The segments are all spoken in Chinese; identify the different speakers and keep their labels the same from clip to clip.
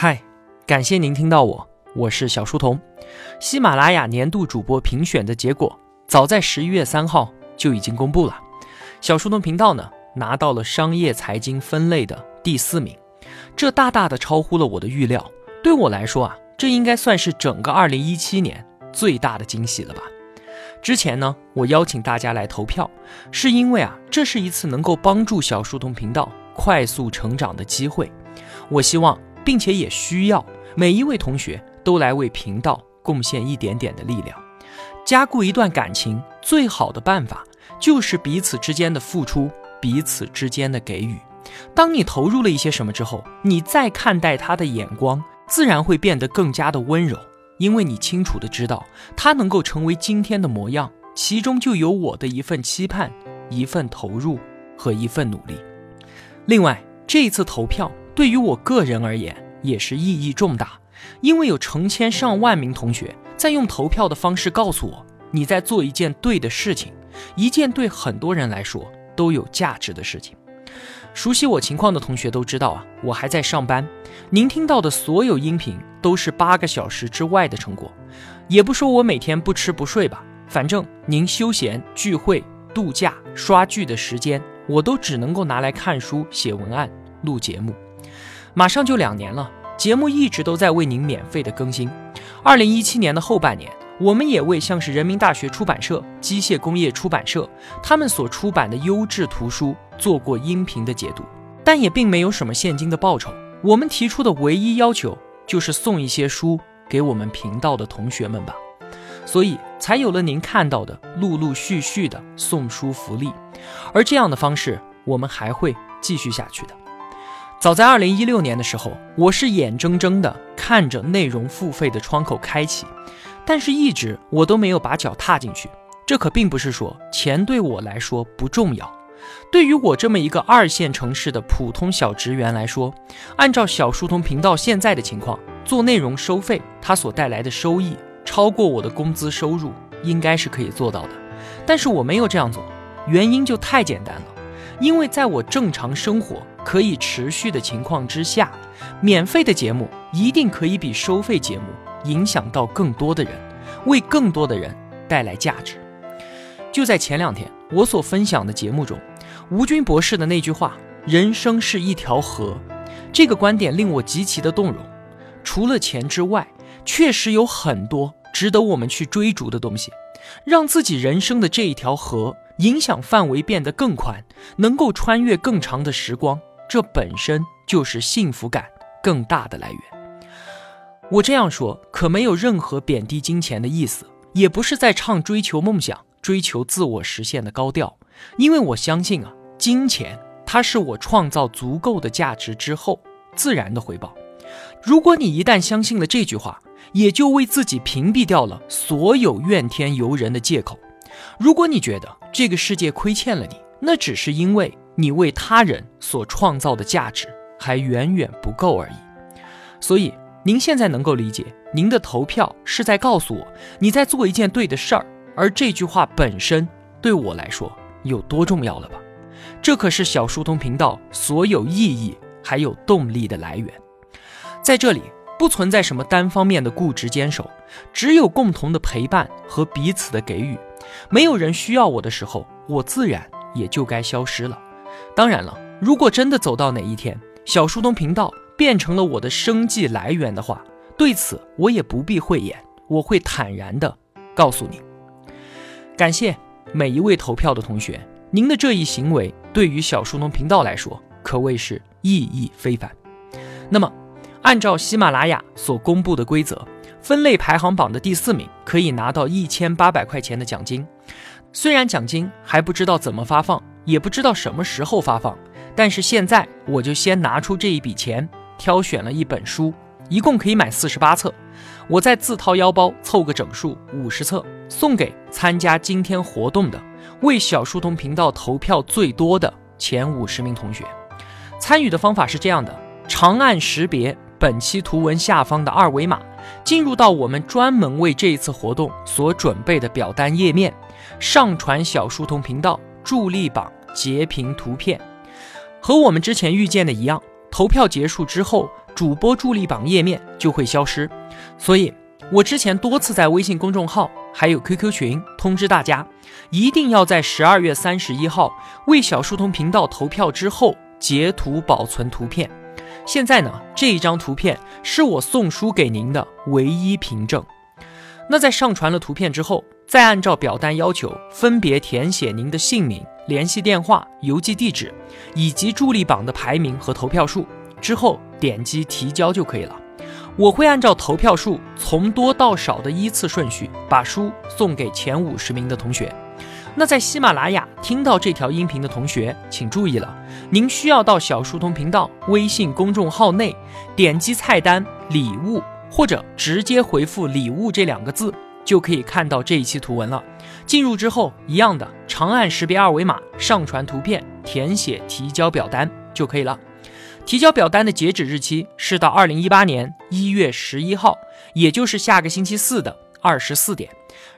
Speaker 1: 嗨，感谢您听到我，我是小书童。喜马拉雅年度主播评选的结果，早在十一月三号就已经公布了。小书童频道呢，拿到了商业财经分类的第四名，这大大的超乎了我的预料。对我来说啊，这应该算是整个二零一七年最大的惊喜了吧。之前呢，我邀请大家来投票，是因为啊，这是一次能够帮助小书童频道快速成长的机会。我希望。并且也需要每一位同学都来为频道贡献一点点的力量。加固一段感情最好的办法就是彼此之间的付出，彼此之间的给予。当你投入了一些什么之后，你再看待他的眼光，自然会变得更加的温柔，因为你清楚的知道他能够成为今天的模样，其中就有我的一份期盼、一份投入和一份努力。另外，这一次投票。对于我个人而言，也是意义重大，因为有成千上万名同学在用投票的方式告诉我，你在做一件对的事情，一件对很多人来说都有价值的事情。熟悉我情况的同学都知道啊，我还在上班。您听到的所有音频都是八个小时之外的成果，也不说我每天不吃不睡吧，反正您休闲、聚会、度假、刷剧的时间，我都只能够拿来看书、写文案、录节目。马上就两年了，节目一直都在为您免费的更新。二零一七年的后半年，我们也为像是人民大学出版社、机械工业出版社他们所出版的优质图书做过音频的解读，但也并没有什么现金的报酬。我们提出的唯一要求就是送一些书给我们频道的同学们吧，所以才有了您看到的陆陆续续的送书福利。而这样的方式，我们还会继续下去的。早在二零一六年的时候，我是眼睁睁的看着内容付费的窗口开启，但是一直我都没有把脚踏进去。这可并不是说钱对我来说不重要，对于我这么一个二线城市的普通小职员来说，按照小书童频道现在的情况，做内容收费，它所带来的收益超过我的工资收入，应该是可以做到的。但是我没有这样做，原因就太简单了，因为在我正常生活。可以持续的情况之下，免费的节目一定可以比收费节目影响到更多的人，为更多的人带来价值。就在前两天，我所分享的节目中，吴军博士的那句话“人生是一条河”，这个观点令我极其的动容。除了钱之外，确实有很多值得我们去追逐的东西，让自己人生的这一条河影响范围变得更宽，能够穿越更长的时光。这本身就是幸福感更大的来源。我这样说可没有任何贬低金钱的意思，也不是在唱追求梦想、追求自我实现的高调。因为我相信啊，金钱它是我创造足够的价值之后自然的回报。如果你一旦相信了这句话，也就为自己屏蔽掉了所有怨天尤人的借口。如果你觉得这个世界亏欠了你，那只是因为。你为他人所创造的价值还远远不够而已，所以您现在能够理解您的投票是在告诉我你在做一件对的事儿，而这句话本身对我来说有多重要了吧？这可是小书童频道所有意义还有动力的来源，在这里不存在什么单方面的固执坚守，只有共同的陪伴和彼此的给予。没有人需要我的时候，我自然也就该消失了。当然了，如果真的走到哪一天，小书童频道变成了我的生计来源的话，对此我也不必讳言，我会坦然的告诉你。感谢每一位投票的同学，您的这一行为对于小书童频道来说可谓是意义非凡。那么，按照喜马拉雅所公布的规则，分类排行榜的第四名可以拿到一千八百块钱的奖金，虽然奖金还不知道怎么发放。也不知道什么时候发放，但是现在我就先拿出这一笔钱，挑选了一本书，一共可以买四十八册，我再自掏腰包凑个整数五十册，送给参加今天活动的为小书童频道投票最多的前五十名同学。参与的方法是这样的：长按识别本期图文下方的二维码，进入到我们专门为这一次活动所准备的表单页面，上传小书童频道助力榜。截屏图片，和我们之前预见的一样，投票结束之后，主播助力榜页面就会消失。所以，我之前多次在微信公众号还有 QQ 群通知大家，一定要在十二月三十一号为小书童频道投票之后截图保存图片。现在呢，这一张图片是我送书给您的唯一凭证。那在上传了图片之后，再按照表单要求分别填写您的姓名、联系电话、邮寄地址，以及助力榜的排名和投票数，之后点击提交就可以了。我会按照投票数从多到少的依次顺序，把书送给前五十名的同学。那在喜马拉雅听到这条音频的同学，请注意了，您需要到小书童频道微信公众号内，点击菜单礼物。或者直接回复“礼物”这两个字，就可以看到这一期图文了。进入之后，一样的，长按识别二维码，上传图片，填写提交表单就可以了。提交表单的截止日期是到二零一八年一月十一号，也就是下个星期四的二十四点。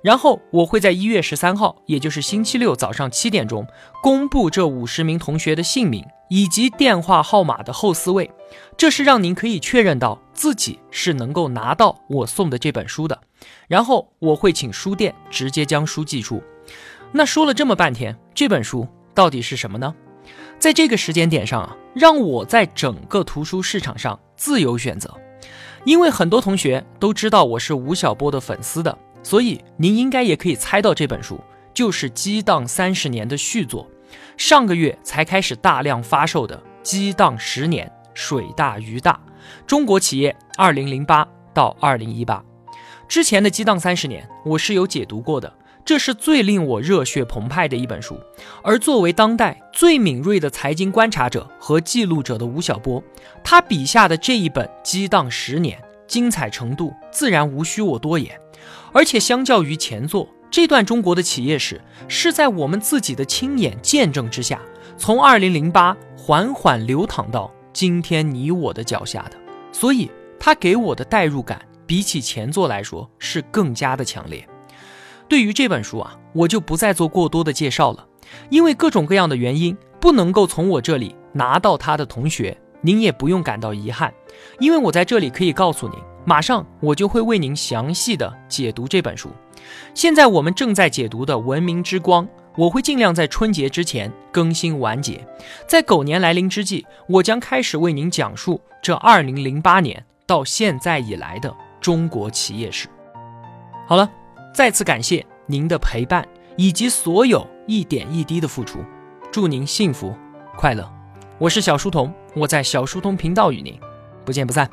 Speaker 1: 然后我会在一月十三号，也就是星期六早上七点钟，公布这五十名同学的姓名以及电话号码的后四位。这是让您可以确认到自己是能够拿到我送的这本书的。然后我会请书店直接将书寄出。那说了这么半天，这本书到底是什么呢？在这个时间点上啊，让我在整个图书市场上自由选择，因为很多同学都知道我是吴晓波的粉丝的。所以您应该也可以猜到，这本书就是《激荡三十年》的续作，上个月才开始大量发售的《激荡十年：水大鱼大》，中国企业二零零八到二零一八。之前的《激荡三十年》我是有解读过的，这是最令我热血澎湃的一本书。而作为当代最敏锐的财经观察者和记录者的吴晓波，他笔下的这一本《激荡十年》，精彩程度自然无需我多言。而且，相较于前作，这段中国的企业史是在我们自己的亲眼见证之下，从2008缓缓流淌到今天你我的脚下的。所以，它给我的代入感比起前作来说是更加的强烈。对于这本书啊，我就不再做过多的介绍了，因为各种各样的原因不能够从我这里拿到它的同学，您也不用感到遗憾，因为我在这里可以告诉您。马上我就会为您详细的解读这本书。现在我们正在解读的《文明之光》，我会尽量在春节之前更新完结。在狗年来临之际，我将开始为您讲述这2008年到现在以来的中国企业史。好了，再次感谢您的陪伴以及所有一点一滴的付出，祝您幸福快乐。我是小书童，我在小书童频道与您不见不散。